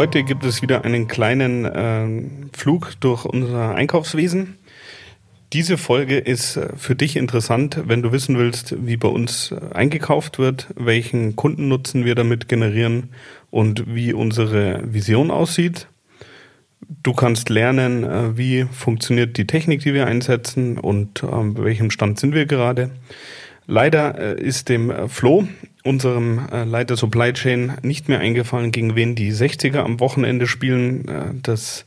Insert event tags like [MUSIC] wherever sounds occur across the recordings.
Heute gibt es wieder einen kleinen äh, Flug durch unser Einkaufswesen. Diese Folge ist äh, für dich interessant, wenn du wissen willst, wie bei uns äh, eingekauft wird, welchen Kundennutzen wir damit generieren und wie unsere Vision aussieht. Du kannst lernen, äh, wie funktioniert die Technik, die wir einsetzen und bei welchem Stand sind wir gerade. Leider ist dem Flo unserem äh, Leiter Supply Chain nicht mehr eingefallen, gegen wen die 60er am Wochenende spielen. Äh, das,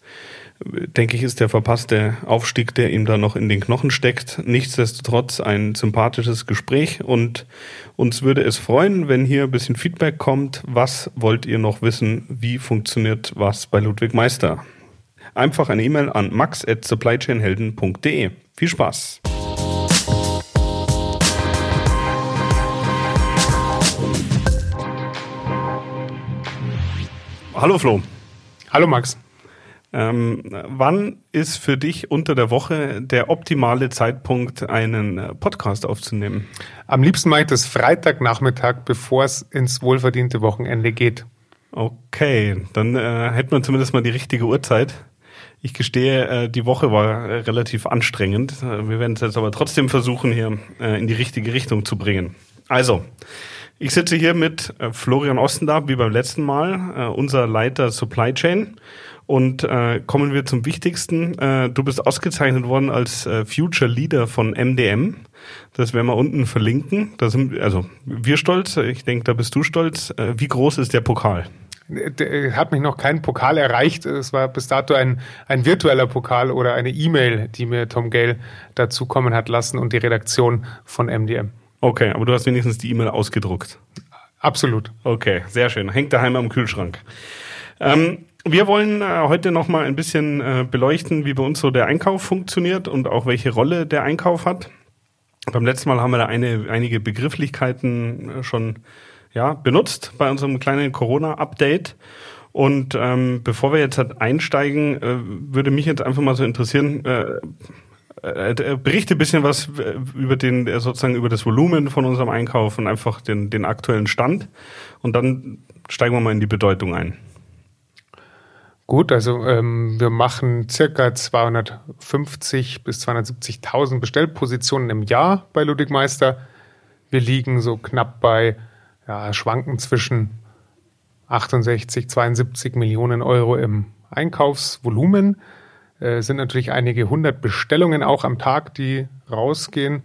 denke ich, ist der verpasste Aufstieg, der ihm da noch in den Knochen steckt. Nichtsdestotrotz ein sympathisches Gespräch und uns würde es freuen, wenn hier ein bisschen Feedback kommt. Was wollt ihr noch wissen? Wie funktioniert was bei Ludwig Meister? Einfach eine E-Mail an max at supplychainhelden.de. Viel Spaß! Hallo Flo. Hallo Max. Ähm, wann ist für dich unter der Woche der optimale Zeitpunkt, einen Podcast aufzunehmen? Am liebsten mache ich das Freitagnachmittag, bevor es ins wohlverdiente Wochenende geht. Okay, dann äh, hätten wir zumindest mal die richtige Uhrzeit. Ich gestehe, äh, die Woche war äh, relativ anstrengend. Äh, wir werden es jetzt aber trotzdem versuchen, hier äh, in die richtige Richtung zu bringen. Also, ich sitze hier mit äh, Florian Ostendab, wie beim letzten Mal, äh, unser Leiter Supply Chain. Und äh, kommen wir zum Wichtigsten. Äh, du bist ausgezeichnet worden als äh, Future Leader von MDM. Das werden wir unten verlinken. Da sind also wir stolz. Ich denke, da bist du stolz. Äh, wie groß ist der Pokal? Der hat mich noch kein Pokal erreicht. Es war bis dato ein, ein virtueller Pokal oder eine E-Mail, die mir Tom Gale dazukommen hat lassen und die Redaktion von MDM. Okay, aber du hast wenigstens die E-Mail ausgedruckt. Absolut. Okay, sehr schön. Hängt daheim am Kühlschrank. Ähm, wir wollen äh, heute noch mal ein bisschen äh, beleuchten, wie bei uns so der Einkauf funktioniert und auch welche Rolle der Einkauf hat. Beim letzten Mal haben wir da eine, einige Begrifflichkeiten äh, schon ja, benutzt bei unserem kleinen Corona-Update. Und ähm, bevor wir jetzt halt einsteigen, äh, würde mich jetzt einfach mal so interessieren, äh, berichte ein bisschen was äh, über den, äh, sozusagen über das Volumen von unserem Einkauf und einfach den, den aktuellen Stand. Und dann steigen wir mal in die Bedeutung ein. Gut, also ähm, wir machen circa 250 bis 270.000 Bestellpositionen im Jahr bei Ludwig Meister. Wir liegen so knapp bei ja, Schwanken zwischen 68, 72 Millionen Euro im Einkaufsvolumen. Äh, sind natürlich einige hundert Bestellungen auch am Tag, die rausgehen.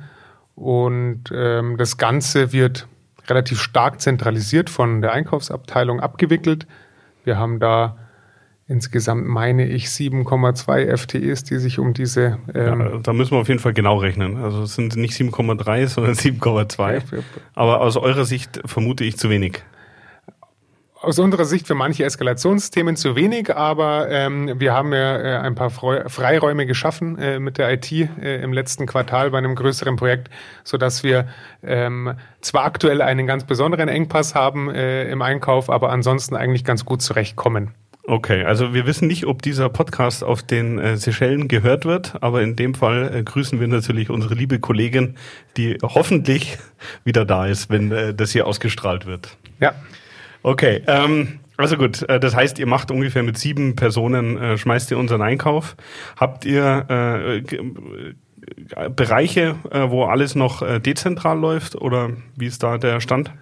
Und ähm, das Ganze wird relativ stark zentralisiert von der Einkaufsabteilung abgewickelt. Wir haben da insgesamt, meine ich, 7,2 FTEs, die sich um diese. Ähm ja, da müssen wir auf jeden Fall genau rechnen. Also es sind nicht 7,3, sondern 7,2. Aber aus eurer Sicht vermute ich zu wenig aus unserer Sicht für manche Eskalationsthemen zu wenig, aber ähm, wir haben ja äh, ein paar Freiräume geschaffen äh, mit der IT äh, im letzten Quartal bei einem größeren Projekt, so dass wir ähm, zwar aktuell einen ganz besonderen Engpass haben äh, im Einkauf, aber ansonsten eigentlich ganz gut zurechtkommen. Okay, also wir wissen nicht, ob dieser Podcast auf den äh, Seychellen gehört wird, aber in dem Fall äh, grüßen wir natürlich unsere liebe Kollegin, die hoffentlich wieder da ist, wenn äh, das hier ausgestrahlt wird. Ja. Okay, ähm, also gut, äh, das heißt, ihr macht ungefähr mit sieben Personen, äh, schmeißt ihr unseren Einkauf. Habt ihr äh, äh, Bereiche, äh, wo alles noch äh, dezentral läuft oder wie ist da der Stand?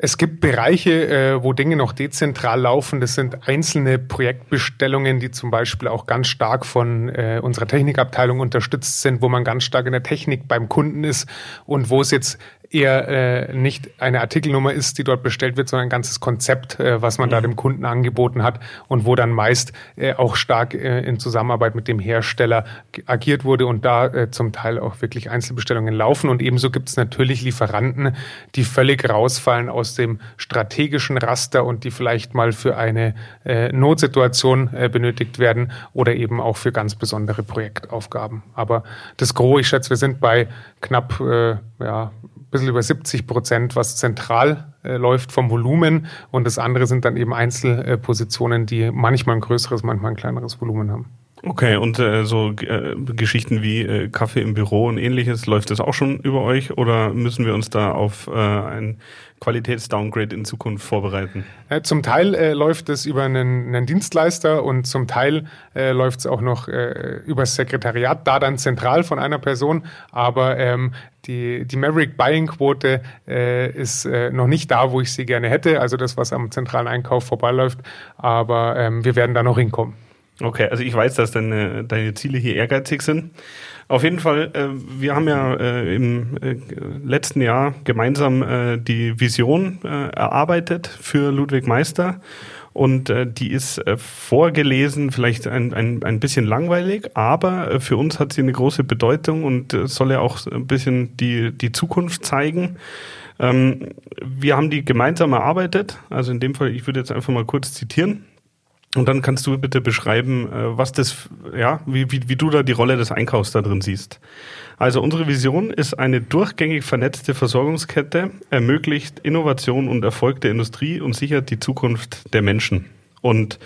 Es gibt Bereiche, wo Dinge noch dezentral laufen. Das sind einzelne Projektbestellungen, die zum Beispiel auch ganz stark von unserer Technikabteilung unterstützt sind, wo man ganz stark in der Technik beim Kunden ist und wo es jetzt eher äh, nicht eine Artikelnummer ist, die dort bestellt wird, sondern ein ganzes Konzept, äh, was man mhm. da dem Kunden angeboten hat und wo dann meist äh, auch stark äh, in Zusammenarbeit mit dem Hersteller agiert wurde und da äh, zum Teil auch wirklich Einzelbestellungen laufen. Und ebenso gibt es natürlich Lieferanten, die völlig rausfallen aus dem strategischen Raster und die vielleicht mal für eine äh, Notsituation äh, benötigt werden oder eben auch für ganz besondere Projektaufgaben. Aber das Gros, ich schätze, wir sind bei knapp äh, ja, bisschen über 70 Prozent, was zentral äh, läuft vom Volumen. Und das andere sind dann eben Einzelpositionen, die manchmal ein größeres, manchmal ein kleineres Volumen haben. Okay, und äh, so äh, Geschichten wie äh, Kaffee im Büro und ähnliches, läuft das auch schon über euch oder müssen wir uns da auf äh, ein Qualitätsdowngrade in Zukunft vorbereiten? Äh, zum Teil äh, läuft es über einen, einen, Dienstleister und zum Teil äh, läuft es auch noch äh, über das Sekretariat, da dann zentral von einer Person. Aber ähm, die, die Maverick Buying Quote äh, ist äh, noch nicht da, wo ich sie gerne hätte. Also das, was am zentralen Einkauf vorbeiläuft. Aber ähm, wir werden da noch hinkommen. Okay, also ich weiß, dass deine, deine Ziele hier ehrgeizig sind. Auf jeden Fall, äh, wir haben ja äh, im äh, letzten Jahr gemeinsam äh, die Vision äh, erarbeitet für Ludwig Meister. Und äh, die ist vorgelesen, vielleicht ein, ein, ein bisschen langweilig, aber für uns hat sie eine große Bedeutung und soll ja auch ein bisschen die, die Zukunft zeigen. Ähm, wir haben die gemeinsam erarbeitet. Also in dem Fall, ich würde jetzt einfach mal kurz zitieren. Und dann kannst du bitte beschreiben, äh, was das, ja, wie, wie, wie du da die Rolle des Einkaufs da drin siehst. Also unsere Vision ist eine durchgängig vernetzte Versorgungskette, ermöglicht Innovation und Erfolg der Industrie und sichert die Zukunft der Menschen. Und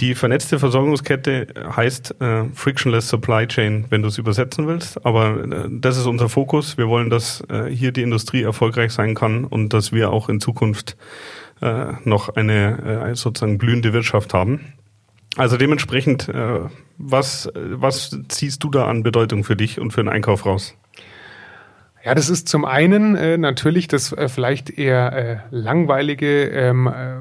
die vernetzte Versorgungskette heißt äh, Frictionless Supply Chain, wenn du es übersetzen willst. Aber äh, das ist unser Fokus. Wir wollen, dass äh, hier die Industrie erfolgreich sein kann und dass wir auch in Zukunft äh, noch eine äh, sozusagen blühende Wirtschaft haben. Also dementsprechend, äh, was, was ziehst du da an Bedeutung für dich und für den Einkauf raus? Ja, das ist zum einen natürlich das vielleicht eher langweilige, ähm, äh,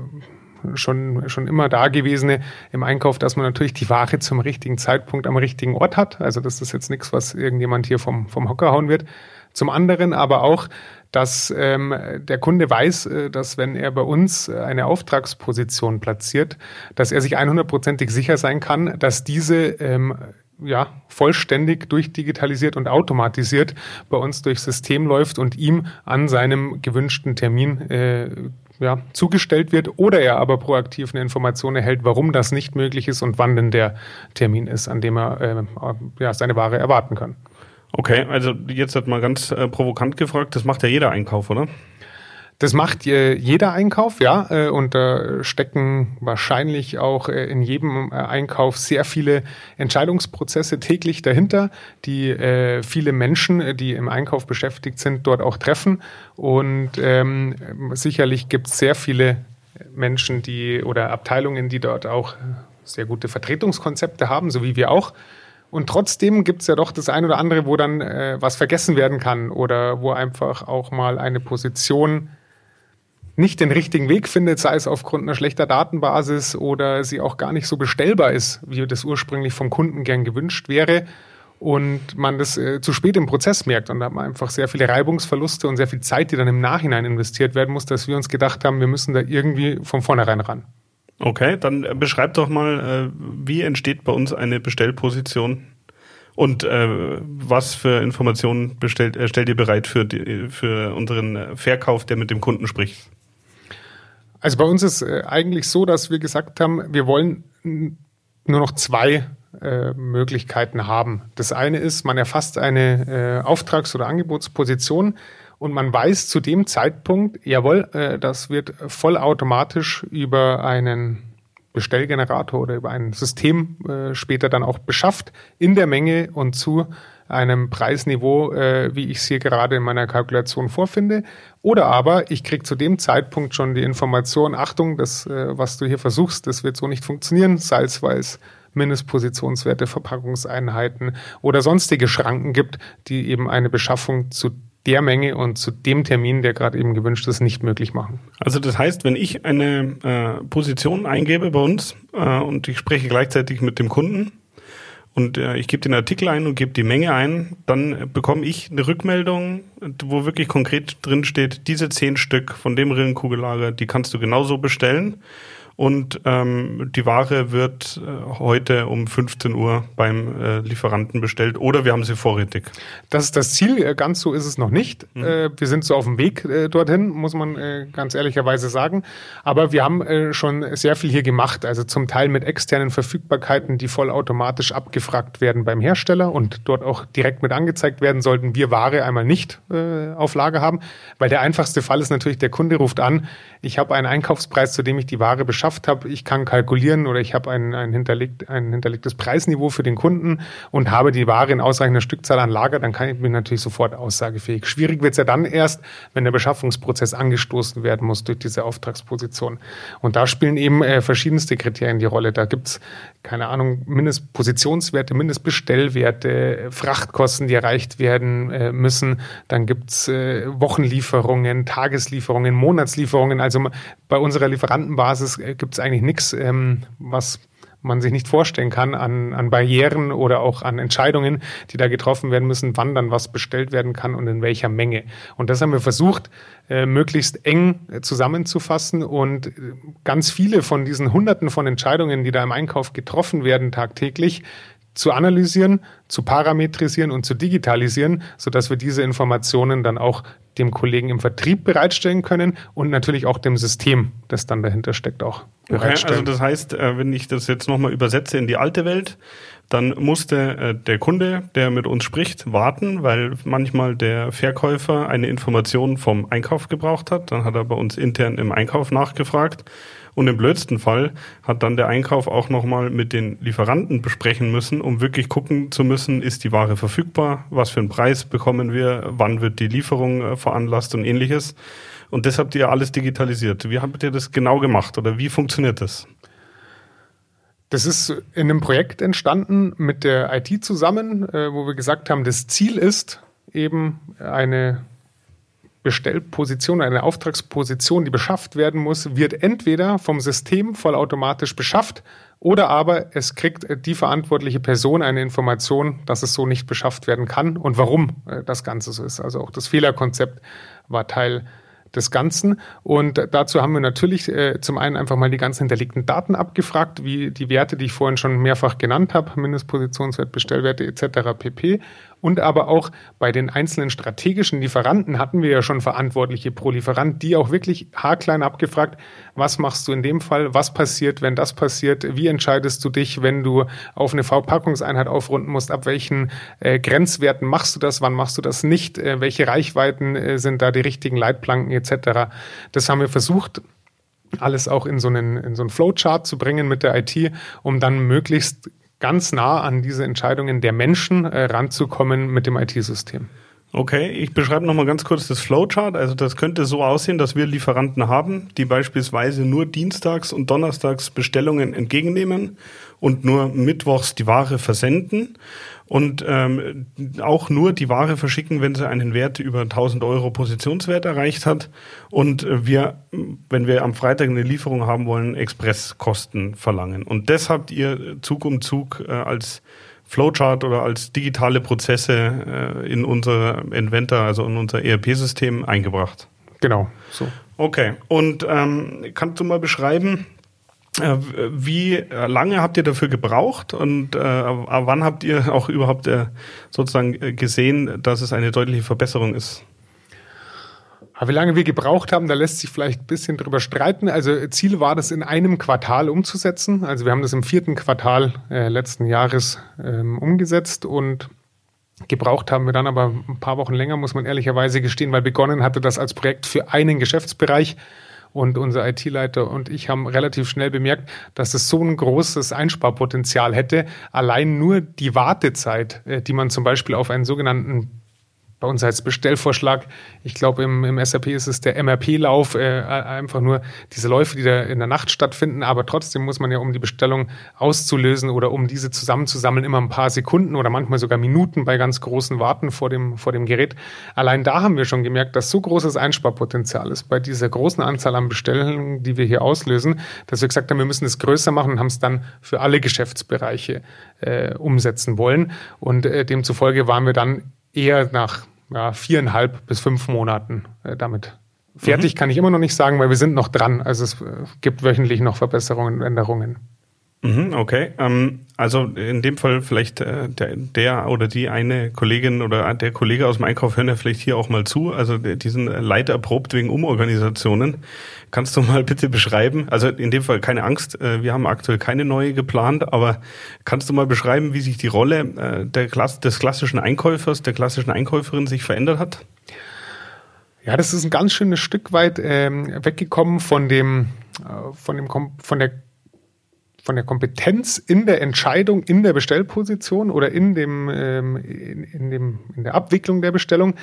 schon, schon immer dagewesene im Einkauf, dass man natürlich die Ware zum richtigen Zeitpunkt am richtigen Ort hat. Also das ist jetzt nichts, was irgendjemand hier vom, vom Hocker hauen wird. Zum anderen aber auch, dass ähm, der Kunde weiß, äh, dass wenn er bei uns eine Auftragsposition platziert, dass er sich 100%ig sicher sein kann, dass diese ähm, ja, vollständig durchdigitalisiert und automatisiert bei uns durchs System läuft und ihm an seinem gewünschten Termin äh, ja, zugestellt wird oder er aber proaktiv eine Information erhält, warum das nicht möglich ist und wann denn der Termin ist, an dem er äh, ja, seine Ware erwarten kann. Okay, also jetzt hat mal ganz äh, provokant gefragt, das macht ja jeder Einkauf, oder? Das macht äh, jeder Einkauf, ja. Äh, und da stecken wahrscheinlich auch äh, in jedem Einkauf sehr viele Entscheidungsprozesse täglich dahinter, die viele Menschen, die im Einkauf beschäftigt sind, dort auch treffen. Und ähm, sicherlich gibt es sehr viele Menschen, die oder Abteilungen, die dort auch sehr gute Vertretungskonzepte haben, so wie wir auch. Und trotzdem gibt es ja doch das ein oder andere, wo dann äh, was vergessen werden kann oder wo einfach auch mal eine Position nicht den richtigen Weg findet, sei es aufgrund einer schlechter Datenbasis oder sie auch gar nicht so bestellbar ist, wie das ursprünglich vom Kunden gern gewünscht wäre und man das äh, zu spät im Prozess merkt und da hat man einfach sehr viele Reibungsverluste und sehr viel Zeit, die dann im Nachhinein investiert werden muss, dass wir uns gedacht haben, wir müssen da irgendwie von vornherein ran. Okay, dann äh, beschreib doch mal, äh, wie entsteht bei uns eine Bestellposition und äh, was für Informationen bestellt, äh, stellt ihr bereit für, die, für unseren Verkauf, der mit dem Kunden spricht? Also bei uns ist äh, eigentlich so, dass wir gesagt haben, wir wollen nur noch zwei äh, Möglichkeiten haben. Das eine ist, man erfasst eine äh, Auftrags- oder Angebotsposition und man weiß zu dem Zeitpunkt, jawohl, äh, das wird vollautomatisch über einen Bestellgenerator oder über ein System äh, später dann auch beschafft in der Menge und zu einem Preisniveau, äh, wie ich es hier gerade in meiner Kalkulation vorfinde. Oder aber ich kriege zu dem Zeitpunkt schon die Information, Achtung, das, äh, was du hier versuchst, das wird so nicht funktionieren, salzweiß. Mindestpositionswerte, Verpackungseinheiten oder sonstige Schranken gibt, die eben eine Beschaffung zu der Menge und zu dem Termin, der gerade eben gewünscht ist, nicht möglich machen. Also das heißt, wenn ich eine äh, Position eingebe bei uns äh, und ich spreche gleichzeitig mit dem Kunden und äh, ich gebe den Artikel ein und gebe die Menge ein, dann bekomme ich eine Rückmeldung, wo wirklich konkret drin steht, diese zehn Stück von dem Rillenkugellager, die kannst du genauso bestellen und ähm, die Ware wird äh, heute um 15 Uhr beim äh, Lieferanten bestellt oder wir haben sie vorrätig. Das ist das Ziel, äh, ganz so ist es noch nicht. Mhm. Äh, wir sind so auf dem Weg äh, dorthin, muss man ganz ehrlicherweise sagen. Aber wir haben schon sehr viel hier gemacht, also zum Teil mit externen Verfügbarkeiten, die vollautomatisch abgefragt werden beim Hersteller und dort auch direkt mit angezeigt werden sollten, wir Ware einmal nicht auf Lager haben. Weil der einfachste Fall ist natürlich, der Kunde ruft an, ich habe einen Einkaufspreis, zu dem ich die Ware beschaffe geschafft habe, ich kann kalkulieren oder ich habe ein, ein, hinterlegt, ein hinterlegtes Preisniveau für den Kunden und habe die Ware in ausreichender Stückzahl an Lager, dann kann ich mich natürlich sofort aussagefähig. Schwierig wird es ja dann erst, wenn der Beschaffungsprozess angestoßen werden muss durch diese Auftragsposition. Und da spielen eben äh, verschiedenste Kriterien die Rolle. Da gibt's keine Ahnung, Mindestpositionswerte, Mindestbestellwerte, Frachtkosten, die erreicht werden äh, müssen. Dann gibt's äh, Wochenlieferungen, Tageslieferungen, Monatslieferungen. Also bei unserer Lieferantenbasis äh, gibt es eigentlich nichts, ähm, was man sich nicht vorstellen kann an, an Barrieren oder auch an Entscheidungen, die da getroffen werden müssen, wann dann was bestellt werden kann und in welcher Menge. Und das haben wir versucht, äh, möglichst eng äh, zusammenzufassen und äh, ganz viele von diesen Hunderten von Entscheidungen, die da im Einkauf getroffen werden tagtäglich, zu analysieren, zu parametrisieren und zu digitalisieren, so dass wir diese Informationen dann auch dem Kollegen im Vertrieb bereitstellen können und natürlich auch dem System, das dann dahinter steckt, auch bereitstellen. Okay, also das heißt, äh, wenn ich das jetzt nochmal übersetze in die alte Welt, dann musste äh, der Kunde, der mit uns spricht, warten, weil manchmal der Verkäufer eine Information vom Einkauf gebraucht hat. Dann hat er bei uns intern im Einkauf nachgefragt und im blödsten Fall hat dann der Einkauf auch nochmal mit den Lieferanten besprechen müssen, um wirklich gucken zu müssen, ist die Ware verfügbar, was für einen Preis bekommen wir, wann wird die Lieferung äh, veranlasst und ähnliches. Und das habt ihr alles digitalisiert. Wie habt ihr das genau gemacht oder wie funktioniert das? Das ist in einem Projekt entstanden mit der IT zusammen, äh, wo wir gesagt haben, das Ziel ist eben eine Bestellposition, eine Auftragsposition, die beschafft werden muss, wird entweder vom System vollautomatisch beschafft oder aber es kriegt die verantwortliche Person eine Information, dass es so nicht beschafft werden kann und warum äh, das Ganze so ist. Also auch das Fehlerkonzept war Teil des Ganzen. Und dazu haben wir natürlich äh, zum einen einfach mal die ganzen hinterlegten Daten abgefragt, wie die Werte, die ich vorhin schon mehrfach genannt habe, Mindestpositionswert, Bestellwerte etc. pp. Und aber auch bei den einzelnen strategischen Lieferanten hatten wir ja schon Verantwortliche pro Lieferant, die auch wirklich haarklein abgefragt, was machst du in dem Fall, was passiert, wenn das passiert, wie entscheidest du dich, wenn du auf eine V-Packungseinheit aufrunden musst, ab welchen äh, Grenzwerten machst du das, wann machst du das nicht, äh, welche Reichweiten äh, sind da die richtigen Leitplanken etc. Das haben wir versucht alles auch in so einen, in so einen Flowchart zu bringen mit der IT, um dann möglichst ganz nah an diese Entscheidungen der Menschen äh, ranzukommen mit dem IT-System. Okay, ich beschreibe nochmal ganz kurz das Flowchart. Also das könnte so aussehen, dass wir Lieferanten haben, die beispielsweise nur dienstags und donnerstags Bestellungen entgegennehmen und nur mittwochs die Ware versenden und ähm, auch nur die Ware verschicken, wenn sie einen Wert über 1000 Euro Positionswert erreicht hat und wir, wenn wir am Freitag eine Lieferung haben wollen, Expresskosten verlangen. Und das habt ihr Zug um Zug äh, als Flowchart oder als digitale Prozesse äh, in unser Inventor, also in unser ERP-System eingebracht. Genau, so. Okay, und ähm, kannst du mal beschreiben, äh, wie lange habt ihr dafür gebraucht und äh, wann habt ihr auch überhaupt äh, sozusagen gesehen, dass es eine deutliche Verbesserung ist? Aber wie lange wir gebraucht haben, da lässt sich vielleicht ein bisschen drüber streiten. Also Ziel war das in einem Quartal umzusetzen. Also wir haben das im vierten Quartal äh, letzten Jahres ähm, umgesetzt und gebraucht haben wir dann aber ein paar Wochen länger, muss man ehrlicherweise gestehen, weil begonnen hatte das als Projekt für einen Geschäftsbereich. Und unser IT-Leiter und ich haben relativ schnell bemerkt, dass es so ein großes Einsparpotenzial hätte. Allein nur die Wartezeit, äh, die man zum Beispiel auf einen sogenannten bei uns heißt Bestellvorschlag. Ich glaube, im, im SAP ist es der MRP-Lauf, äh, einfach nur diese Läufe, die da in der Nacht stattfinden. Aber trotzdem muss man ja, um die Bestellung auszulösen oder um diese zusammenzusammeln, immer ein paar Sekunden oder manchmal sogar Minuten bei ganz großen Warten vor dem, vor dem Gerät. Allein da haben wir schon gemerkt, dass so großes Einsparpotenzial ist bei dieser großen Anzahl an Bestellungen, die wir hier auslösen, dass wir gesagt haben, wir müssen es größer machen und haben es dann für alle Geschäftsbereiche äh, umsetzen wollen. Und äh, demzufolge waren wir dann eher nach ja, viereinhalb bis fünf Monaten äh, damit. Fertig mhm. kann ich immer noch nicht sagen, weil wir sind noch dran. Also es äh, gibt wöchentlich noch Verbesserungen und Änderungen. Mhm, okay, ähm, also in dem Fall vielleicht äh, der, der oder die eine Kollegin oder der Kollege aus dem Einkauf hören ja vielleicht hier auch mal zu. Also die sind leider erprobt wegen Umorganisationen. Kannst du mal [LAUGHS] bitte beschreiben, also in dem Fall keine Angst, äh, wir haben aktuell keine neue geplant, aber kannst du mal beschreiben, wie sich die Rolle äh, des klassischen Einkäufers, der klassischen Einkäuferin sich verändert hat? Ja, das ist ein ganz schönes Stück weit ähm, weggekommen von dem, von dem, von der von der Kompetenz in der Entscheidung in der Bestellposition oder in dem ähm, in, in, dem in der Abwicklung der Bestellung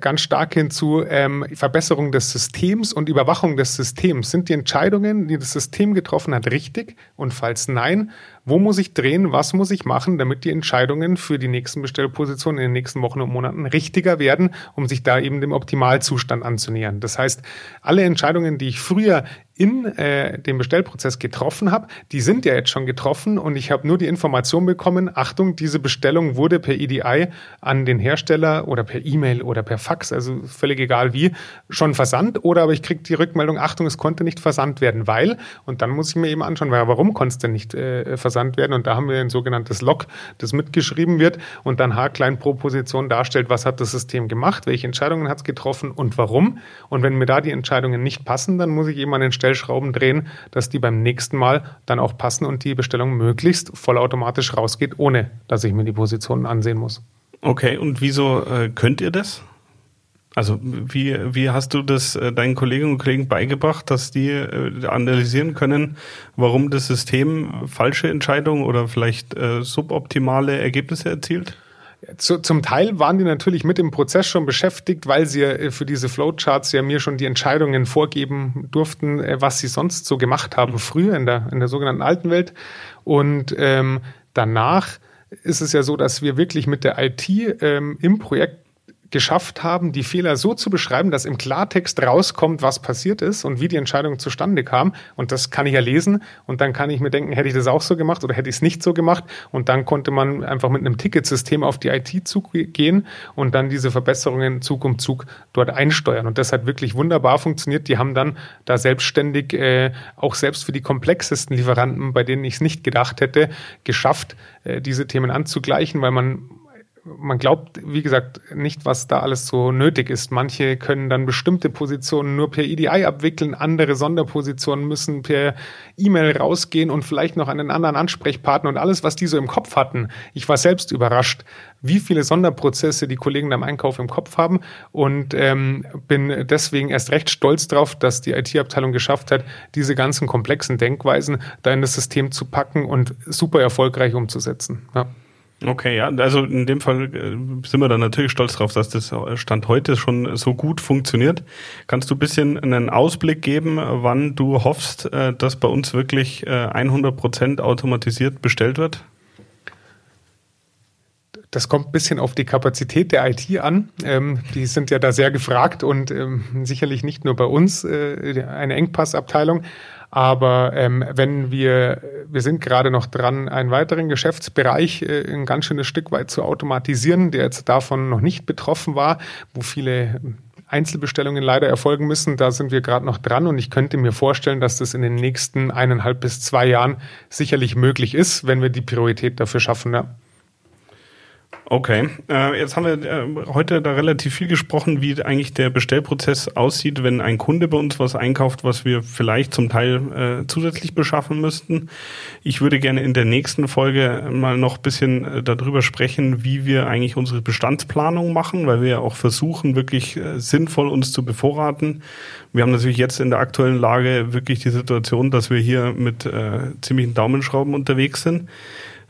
ganz stark hin zu ähm, Verbesserung des Systems und Überwachung des Systems. Sind die Entscheidungen, die das System getroffen hat, richtig? Und falls nein, wo muss ich drehen? Was muss ich machen, damit die Entscheidungen für die nächsten Bestellpositionen in den nächsten Wochen und Monaten richtiger werden, um sich da eben dem Optimalzustand anzunähern? Das heißt, alle Entscheidungen, die ich früher in äh, dem Bestellprozess getroffen habe, die sind ja jetzt schon getroffen und ich habe nur die Information bekommen, Achtung, diese Bestellung wurde per EDI an den Hersteller oder per E-Mail oder per Fax, also völlig egal wie, schon versandt. Oder aber ich kriege die Rückmeldung, Achtung, es konnte nicht versandt werden, weil, und dann muss ich mir eben anschauen, warum konnte es denn nicht äh, versandt werden? Und da haben wir ein sogenanntes Log, das mitgeschrieben wird und dann H-Klein pro Position darstellt, was hat das System gemacht, welche Entscheidungen hat es getroffen und warum. Und wenn mir da die Entscheidungen nicht passen, dann muss ich eben an den Stellschrauben drehen, dass die beim nächsten Mal dann auch passen und die Bestellung möglichst vollautomatisch rausgeht, ohne dass ich mir die Positionen ansehen muss. Okay, und wieso äh, könnt ihr das? Also wie, wie hast du das äh, deinen Kolleginnen und Kollegen beigebracht, dass die äh, analysieren können, warum das System falsche Entscheidungen oder vielleicht äh, suboptimale Ergebnisse erzielt? Zu, zum Teil waren die natürlich mit dem Prozess schon beschäftigt, weil sie äh, für diese Flowcharts ja mir schon die Entscheidungen vorgeben durften, äh, was sie sonst so gemacht haben früher in der, in der sogenannten alten Welt. Und ähm, danach ist es ja so, dass wir wirklich mit der IT ähm, im Projekt geschafft haben, die Fehler so zu beschreiben, dass im Klartext rauskommt, was passiert ist und wie die Entscheidung zustande kam. Und das kann ich ja lesen und dann kann ich mir denken, hätte ich das auch so gemacht oder hätte ich es nicht so gemacht. Und dann konnte man einfach mit einem Ticketsystem auf die IT zugehen und dann diese Verbesserungen Zug um Zug dort einsteuern. Und das hat wirklich wunderbar funktioniert. Die haben dann da selbstständig, äh, auch selbst für die komplexesten Lieferanten, bei denen ich es nicht gedacht hätte, geschafft, äh, diese Themen anzugleichen, weil man man glaubt, wie gesagt, nicht, was da alles so nötig ist. Manche können dann bestimmte Positionen nur per EDI abwickeln, andere Sonderpositionen müssen per E-Mail rausgehen und vielleicht noch einen anderen Ansprechpartner und alles, was die so im Kopf hatten. Ich war selbst überrascht, wie viele Sonderprozesse die Kollegen beim Einkauf im Kopf haben und ähm, bin deswegen erst recht stolz drauf, dass die IT-Abteilung geschafft hat, diese ganzen komplexen Denkweisen da in das System zu packen und super erfolgreich umzusetzen. Ja. Okay, ja, also in dem Fall äh, sind wir dann natürlich stolz drauf, dass das Stand heute schon so gut funktioniert. Kannst du ein bisschen einen Ausblick geben, wann du hoffst, äh, dass bei uns wirklich 100 äh, Prozent automatisiert bestellt wird? Das kommt ein bisschen auf die Kapazität der IT an. Ähm, die sind ja da sehr gefragt und ähm, sicherlich nicht nur bei uns eine Engpassabteilung. Aber ähm, wenn wir, wir sind gerade noch dran, einen weiteren Geschäftsbereich äh, ein ganz schönes Stück weit zu automatisieren, der jetzt davon noch nicht betroffen war, wo viele Einzelbestellungen leider erfolgen müssen. Da sind wir gerade noch dran und ich könnte mir vorstellen, dass das in den nächsten eineinhalb bis zwei Jahren sicherlich möglich ist, wenn wir die Priorität dafür schaffen. Ja. Okay, äh, jetzt haben wir äh, heute da relativ viel gesprochen, wie eigentlich der Bestellprozess aussieht, wenn ein Kunde bei uns was einkauft, was wir vielleicht zum Teil äh, zusätzlich beschaffen müssten. Ich würde gerne in der nächsten Folge mal noch bisschen äh, darüber sprechen, wie wir eigentlich unsere Bestandsplanung machen, weil wir ja auch versuchen, wirklich äh, sinnvoll uns zu bevorraten. Wir haben natürlich jetzt in der aktuellen Lage wirklich die Situation, dass wir hier mit äh, ziemlichen Daumenschrauben unterwegs sind.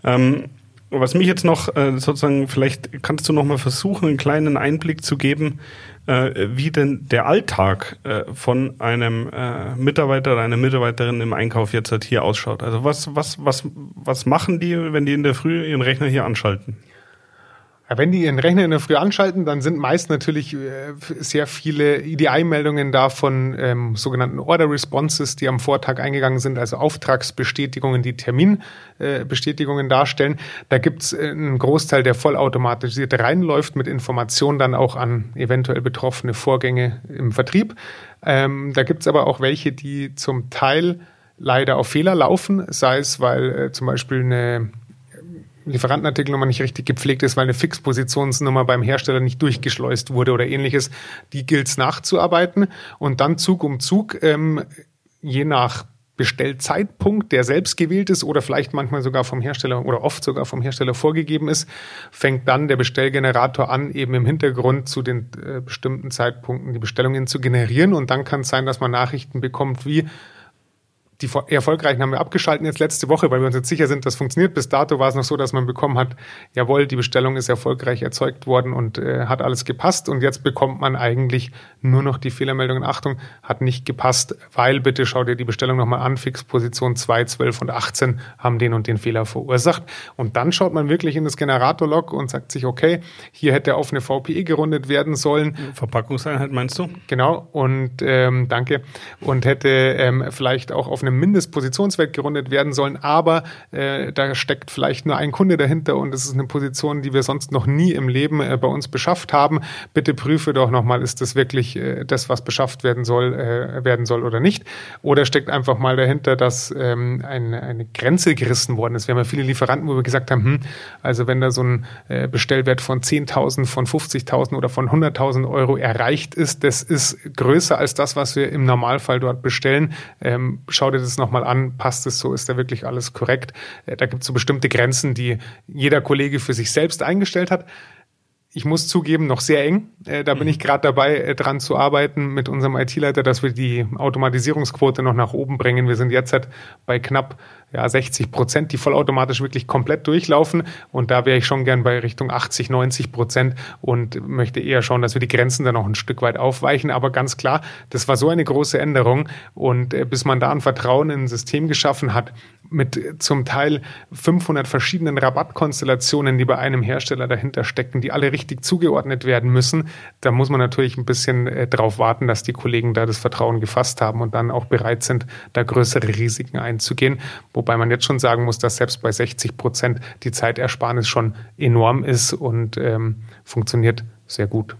Ähm, Was mich jetzt noch äh, sozusagen, vielleicht kannst du noch mal versuchen, einen kleinen Einblick zu geben, äh, wie denn der Alltag äh, von einem äh, Mitarbeiter oder einer Mitarbeiterin im Einkauf jetzt halt hier ausschaut. Also was, was, was, was machen die, wenn die in der Früh ihren Rechner hier anschalten? Ja, wenn die ihren Rechner in der Früh anschalten, dann sind meist natürlich äh, sehr viele EDI-Meldungen da von ähm, sogenannten Order Responses, die am Vortag eingegangen sind, also Auftragsbestätigungen, die Terminbestätigungen äh, darstellen. Da gibt's äh, einen Großteil, der vollautomatisiert reinläuft mit Informationen dann auch an eventuell betroffene Vorgänge im Vertrieb. Ähm, da gibt's aber auch welche, die zum Teil leider auf Fehler laufen, sei es, weil äh, zum Beispiel eine Lieferantenartikelnummer nicht richtig gepflegt ist, weil eine Fixpositionsnummer beim Hersteller nicht durchgeschleust wurde oder ähnliches, die gilt es nachzuarbeiten und dann Zug um Zug, ähm, je nach Bestellzeitpunkt, der selbst gewählt ist oder vielleicht manchmal sogar vom Hersteller oder oft sogar vom Hersteller vorgegeben ist, fängt dann der Bestellgenerator an, eben im Hintergrund zu den äh, bestimmten Zeitpunkten die Bestellungen zu generieren. Und dann kann es sein, dass man Nachrichten bekommt wie, die erfolgreichen haben wir abgeschalten jetzt letzte Woche, weil wir uns jetzt sicher sind, das funktioniert. Bis dato war es noch so, dass man bekommen hat, jawohl, die Bestellung ist erfolgreich erzeugt worden und äh, hat alles gepasst. Und jetzt bekommt man eigentlich nur noch die Fehlermeldungen. Achtung, hat nicht gepasst, weil bitte schau dir die Bestellung nochmal an. Fixposition 2, 12 und 18 haben den und den Fehler verursacht. Und dann schaut man wirklich in das Generatorlog und sagt sich, okay, hier hätte auf eine VPE gerundet werden sollen. Verpackungseinheit meinst du? Genau. Und ähm, danke. Und hätte ähm, vielleicht auch auf einem Mindestpositionswert gerundet werden sollen, aber äh, da steckt vielleicht nur ein Kunde dahinter und es ist eine Position, die wir sonst noch nie im Leben äh, bei uns beschafft haben. Bitte prüfe doch nochmal, ist das wirklich äh, das, was beschafft werden soll, äh, werden soll oder nicht? Oder steckt einfach mal dahinter, dass ähm, eine, eine Grenze gerissen worden ist. Wir haben ja viele Lieferanten, wo wir gesagt haben, hm, also wenn da so ein äh, Bestellwert von 10.000, von 50.000 oder von 100.000 Euro erreicht ist, das ist größer als das, was wir im Normalfall dort bestellen. Ähm, schau dir das nochmal an, passt es so, ist da wirklich alles korrekt. Äh, da gibt es so bestimmte Grenzen, die jeder Kollege für sich selbst eingestellt hat. Ich muss zugeben, noch sehr eng. Äh, da bin mhm. ich gerade dabei, äh, dran zu arbeiten mit unserem IT-Leiter, dass wir die Automatisierungsquote noch nach oben bringen. Wir sind jetzt halt bei knapp ja, 60 Prozent, die vollautomatisch wirklich komplett durchlaufen. Und da wäre ich schon gern bei Richtung 80, 90 Prozent und möchte eher schauen, dass wir die Grenzen dann noch ein Stück weit aufweichen. Aber ganz klar, das war so eine große Änderung. Und äh, bis man da ein Vertrauen in ein System geschaffen hat, mit zum Teil 500 verschiedenen Rabattkonstellationen, die bei einem Hersteller dahinter stecken, die alle richtig zugeordnet werden müssen, da muss man natürlich ein bisschen äh, drauf warten, dass die Kollegen da das Vertrauen gefasst haben und dann auch bereit sind, da größere Risiken einzugehen. Wo Wobei man jetzt schon sagen muss, dass selbst bei 60 Prozent die Zeitersparnis schon enorm ist und ähm, funktioniert sehr gut.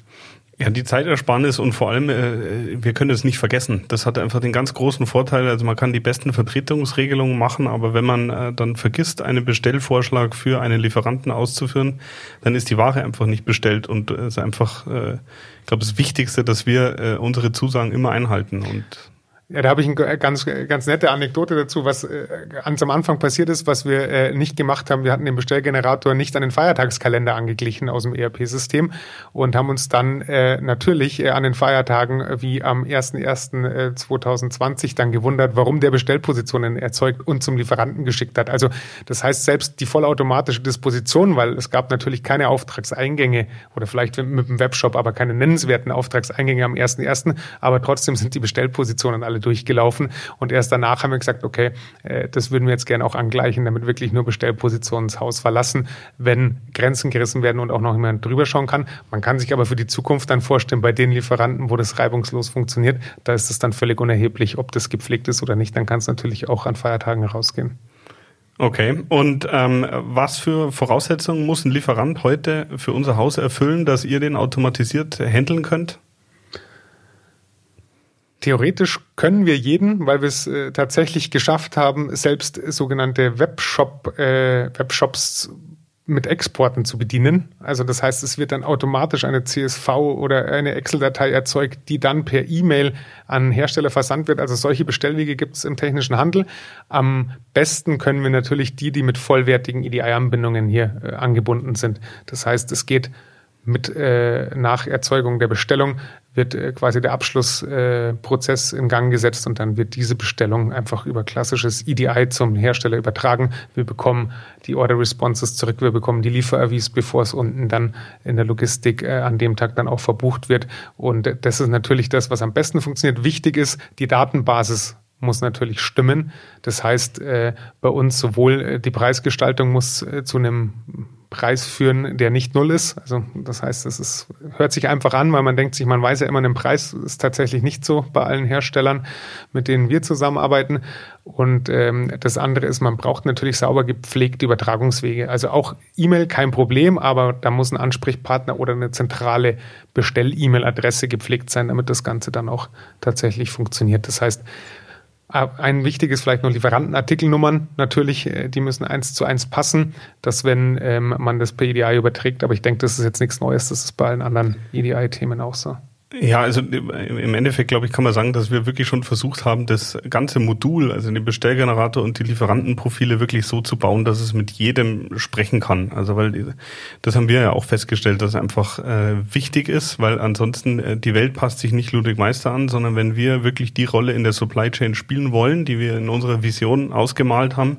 Ja, die Zeitersparnis und vor allem, äh, wir können es nicht vergessen. Das hat einfach den ganz großen Vorteil, also man kann die besten Vertretungsregelungen machen, aber wenn man äh, dann vergisst, einen Bestellvorschlag für einen Lieferanten auszuführen, dann ist die Ware einfach nicht bestellt und es äh, ist einfach, äh, ich glaube, das Wichtigste, dass wir äh, unsere Zusagen immer einhalten und ja, da habe ich eine ganz, ganz nette Anekdote dazu, was äh, ganz am Anfang passiert ist, was wir äh, nicht gemacht haben. Wir hatten den Bestellgenerator nicht an den Feiertagskalender angeglichen aus dem ERP-System und haben uns dann äh, natürlich an den Feiertagen wie am 01.01.2020 äh, dann gewundert, warum der Bestellpositionen erzeugt und zum Lieferanten geschickt hat. Also das heißt, selbst die vollautomatische Disposition, weil es gab natürlich keine Auftragseingänge oder vielleicht mit dem Webshop, aber keine nennenswerten Auftragseingänge am 01.01., aber trotzdem sind die Bestellpositionen alle alle durchgelaufen und erst danach haben wir gesagt, okay, äh, das würden wir jetzt gerne auch angleichen, damit wirklich nur Bestellpositionen das Haus verlassen, wenn Grenzen gerissen werden und auch noch jemand drüber schauen kann. Man kann sich aber für die Zukunft dann vorstellen, bei den Lieferanten, wo das reibungslos funktioniert, da ist es dann völlig unerheblich, ob das gepflegt ist oder nicht. Dann kann es natürlich auch an Feiertagen rausgehen. Okay, und ähm, was für Voraussetzungen muss ein Lieferant heute für unser Haus erfüllen, dass ihr den automatisiert handeln könnt? Theoretisch können wir jeden, weil wir es äh, tatsächlich geschafft haben, selbst sogenannte Webshop, äh, Webshops mit Exporten zu bedienen. Also das heißt, es wird dann automatisch eine CSV oder eine Excel-Datei erzeugt, die dann per E-Mail an Hersteller versandt wird. Also solche Bestellwege gibt es im technischen Handel. Am besten können wir natürlich die, die mit vollwertigen EDI-Anbindungen hier äh, angebunden sind. Das heißt, es geht mit äh, nach Erzeugung der Bestellung wird äh, quasi der Abschlussprozess äh, in Gang gesetzt und dann wird diese Bestellung einfach über klassisches EDI zum Hersteller übertragen. Wir bekommen die Order Responses zurück, wir bekommen die Lieferavis, bevor es unten dann in der Logistik äh, an dem Tag dann auch verbucht wird. Und das ist natürlich das, was am besten funktioniert. Wichtig ist, die Datenbasis muss natürlich stimmen. Das heißt, äh, bei uns sowohl äh, die Preisgestaltung muss äh, zu einem Preis führen, der nicht null ist. Also das heißt, es ist, hört sich einfach an, weil man denkt sich, man weiß ja immer, ein Preis ist tatsächlich nicht so bei allen Herstellern, mit denen wir zusammenarbeiten. Und ähm, das andere ist, man braucht natürlich sauber gepflegte Übertragungswege. Also auch E-Mail kein Problem, aber da muss ein Ansprechpartner oder eine zentrale Bestell-E-Mail-Adresse gepflegt sein, damit das Ganze dann auch tatsächlich funktioniert. Das heißt, ein wichtiges vielleicht noch Lieferantenartikelnummern. Natürlich, äh, die müssen eins zu eins passen, dass wenn ähm, man das per EDI überträgt, aber ich denke, das ist jetzt nichts Neues, das ist bei allen anderen EDI-Themen auch so. Ja, also im Endeffekt, glaube ich, kann man sagen, dass wir wirklich schon versucht haben, das ganze Modul, also den Bestellgenerator und die Lieferantenprofile wirklich so zu bauen, dass es mit jedem sprechen kann. Also weil das haben wir ja auch festgestellt, dass es einfach äh, wichtig ist, weil ansonsten äh, die Welt passt sich nicht Ludwig Meister an, sondern wenn wir wirklich die Rolle in der Supply Chain spielen wollen, die wir in unserer Vision ausgemalt haben,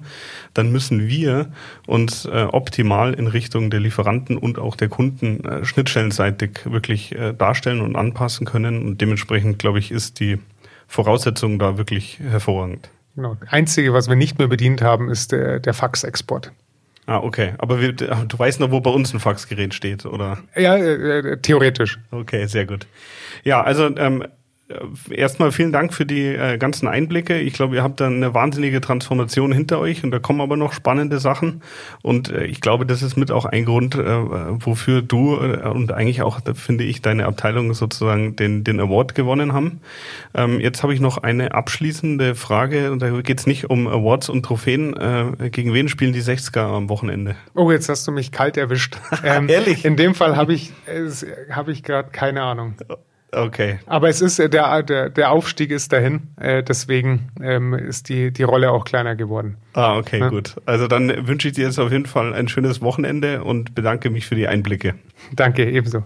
dann müssen wir uns äh, optimal in Richtung der Lieferanten und auch der Kunden äh, schnittstellenseitig wirklich äh, darstellen und anpassen anpassen können. Und dementsprechend, glaube ich, ist die Voraussetzung da wirklich hervorragend. Genau. Das Einzige, was wir nicht mehr bedient haben, ist der, der Faxexport. Ah, okay. Aber wir, du weißt noch, wo bei uns ein Faxgerät steht, oder? Ja, äh, äh theoretisch. Okay, sehr gut. Ja, also ähm, äh, erstmal vielen Dank für die äh, ganzen Einblicke. Ich glaube, ihr habt da eine wahnsinnige Transformation hinter euch und da kommen aber noch spannende Sachen. Und äh, ich glaube, das ist mit auch ein Grund, äh, wofür du äh, und eigentlich auch, finde ich, deine Abteilung sozusagen den, den Award gewonnen haben. Ähm, jetzt habe ich noch eine abschließende Frage und da geht es nicht um Awards und Trophäen. Äh, gegen wen spielen die 60er am Wochenende? Oh, jetzt hast du mich kalt erwischt. [LAUGHS] Ähm, Ehrlich? In dem Fall habe ich, äh, hab ich gerade keine Ahnung. Okay. Aber es ist äh, der, der, der Aufstieg ist dahin, äh, deswegen ähm, ist die, die Rolle auch kleiner geworden. Ah, okay, ja. gut. Also dann wünsche ich dir jetzt auf jeden Fall ein schönes Wochenende und bedanke mich für die Einblicke. Danke, ebenso.